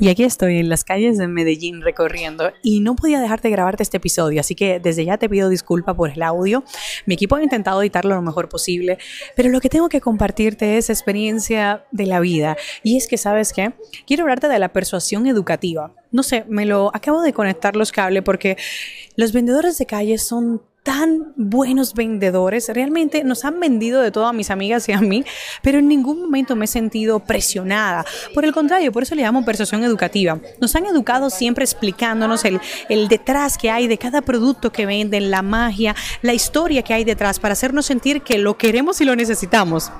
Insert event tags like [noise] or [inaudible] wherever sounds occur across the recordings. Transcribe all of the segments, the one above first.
Y aquí estoy en las calles de Medellín recorriendo y no podía dejarte de grabarte este episodio, así que desde ya te pido disculpa por el audio. Mi equipo ha intentado editarlo lo mejor posible, pero lo que tengo que compartirte es experiencia de la vida. Y es que, ¿sabes qué? Quiero hablarte de la persuasión educativa. No sé, me lo acabo de conectar los cables porque los vendedores de calle son tan buenos vendedores. Realmente nos han vendido de todo a mis amigas y a mí, pero en ningún momento me he sentido presionada. Por el contrario, por eso le llamo persuasión educativa. Nos han educado siempre explicándonos el, el detrás que hay de cada producto que venden, la magia, la historia que hay detrás para hacernos sentir que lo queremos y lo necesitamos.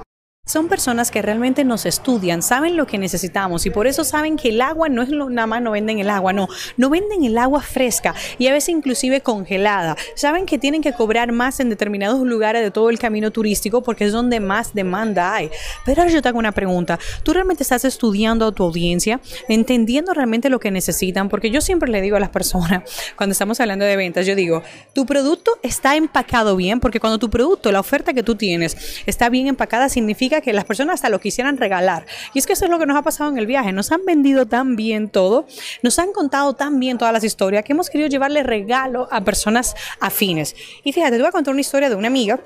Son personas que realmente nos estudian, saben lo que necesitamos y por eso saben que el agua no es lo, nada más no venden el agua, no, no venden el agua fresca y a veces inclusive congelada. Saben que tienen que cobrar más en determinados lugares de todo el camino turístico porque es donde más demanda hay. Pero yo te hago una pregunta, ¿tú realmente estás estudiando a tu audiencia, entendiendo realmente lo que necesitan? Porque yo siempre le digo a las personas, [laughs] cuando estamos hablando de ventas, yo digo, tu producto está empacado bien porque cuando tu producto, la oferta que tú tienes está bien empacada, significa que las personas hasta lo quisieran regalar. Y es que eso es lo que nos ha pasado en el viaje. Nos han vendido tan bien todo, nos han contado tan bien todas las historias que hemos querido llevarle regalo a personas afines. Y fíjate, te voy a contar una historia de una amiga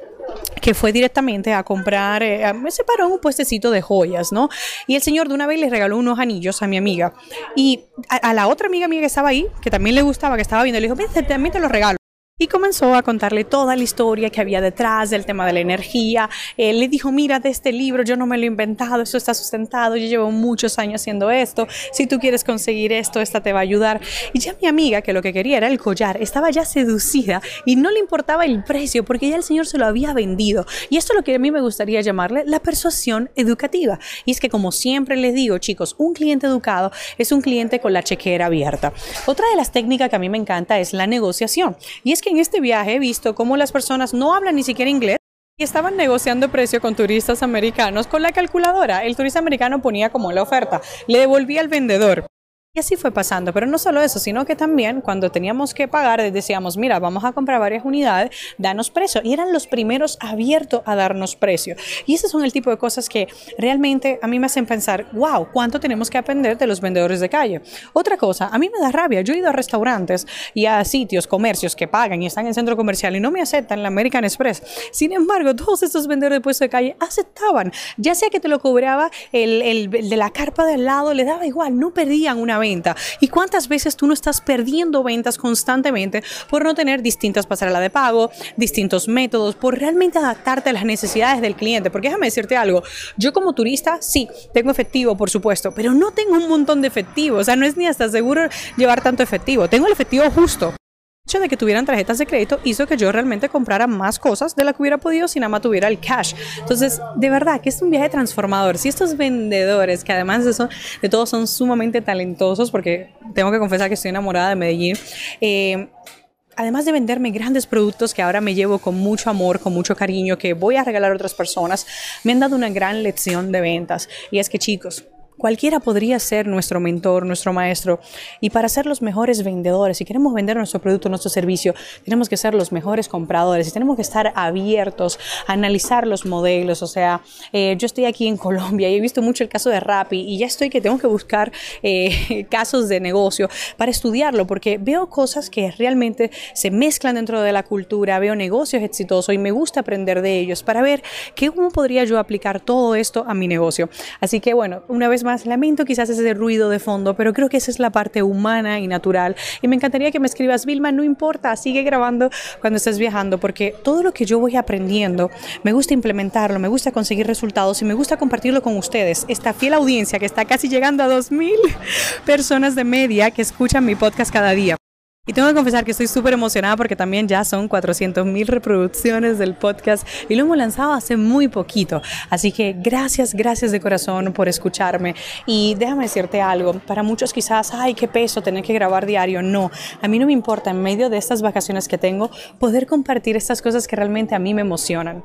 que fue directamente a comprar, eh, me separó un puestecito de joyas, ¿no? Y el señor de una vez le regaló unos anillos a mi amiga. Y a, la otra amiga mía que estaba ahí, que también le gustaba, que estaba viendo, le dijo, también te los regalo. Y comenzó a contarle toda la historia que había detrás del tema de la energía. Le dijo, mira, de este libro yo no me lo he inventado, eso está sustentado, yo llevo muchos años haciendo esto, si tú quieres conseguir esto, esta te va a ayudar. Y ya mi amiga, que lo que quería era el collar, estaba ya seducida y no le importaba el precio porque ya el señor se lo había vendido. Y esto es lo que a mí me gustaría llamarle la persuasión educativa. Y es que como siempre les digo, chicos, un cliente educado es un cliente con la chequera abierta. Otra de las técnicas que a mí me encanta es la negociación. Y es que en este viaje he visto cómo las personas no hablan ni siquiera inglés y estaban negociando precio con turistas americanos con la calculadora. El turista americano ponía como la oferta, le devolvía al vendedor. Y así fue pasando, pero no solo eso, sino que también cuando teníamos que pagar decíamos, mira, vamos a comprar varias unidades, danos precio. Y eran los primeros abiertos a darnos precio. Y esos son el tipo de cosas que realmente a mí me hacen pensar, wow, ¿cuánto tenemos que aprender de los vendedores de calle? Otra cosa, a mí me da rabia, yo he ido a restaurantes y a sitios, comercios que pagan y están en centro comercial y no me aceptan la American Express. Sin embargo, todos estos vendedores de puestos de calle aceptaban, ya sea que te lo cobraba el, el de la carpa de al lado, le daba igual, no perdían una vez venta. ¿Y cuántas veces tú no estás perdiendo ventas constantemente por no tener distintas pasarelas de pago, distintos métodos, por realmente adaptarte a las necesidades del cliente? Porque déjame decirte algo, yo como turista sí, tengo efectivo, por supuesto, pero no tengo un montón de efectivo, o sea, no es ni hasta seguro llevar tanto efectivo, tengo el efectivo justo hecho de que tuvieran tarjetas de crédito hizo que yo realmente comprara más cosas de la que hubiera podido si nada más tuviera el cash. Entonces, de verdad que es un viaje transformador. Si estos vendedores, que además de eso, de todos son sumamente talentosos, porque tengo que confesar que estoy enamorada de Medellín, eh, además de venderme grandes productos que ahora me llevo con mucho amor, con mucho cariño, que voy a regalar a otras personas, me han dado una gran lección de ventas. Y es que chicos, Cualquiera podría ser nuestro mentor, nuestro maestro. Y para ser los mejores vendedores, si queremos vender nuestro producto, nuestro servicio, tenemos que ser los mejores compradores y tenemos que estar abiertos a analizar los modelos. O sea, eh, yo estoy aquí en Colombia y he visto mucho el caso de Rappi y ya estoy que tengo que buscar eh, [laughs] casos de negocio para estudiarlo porque veo cosas que realmente se mezclan dentro de la cultura, veo negocios exitosos y me gusta aprender de ellos para ver cómo podría yo aplicar todo esto a mi negocio. Así que bueno, una vez lamento quizás ese ruido de fondo, pero creo que esa es la parte humana y natural. Y me encantaría que me escribas, Vilma, no importa, sigue grabando cuando estés viajando, porque todo lo que yo voy aprendiendo, me gusta implementarlo, me gusta conseguir resultados y me gusta compartirlo con ustedes. Esta fiel audiencia que está casi llegando a 2.000 [laughs] personas de media que escuchan mi podcast cada día. Y tengo que confesar que estoy súper emocionada porque también ya son 400 mil reproducciones del podcast y lo hemos lanzado hace muy poquito. Así que gracias, gracias de corazón por escucharme. Y déjame decirte algo, para muchos quizás, ay, qué peso tener que grabar diario. No, a mí no me importa en medio de estas vacaciones que tengo poder compartir estas cosas que realmente a mí me emocionan.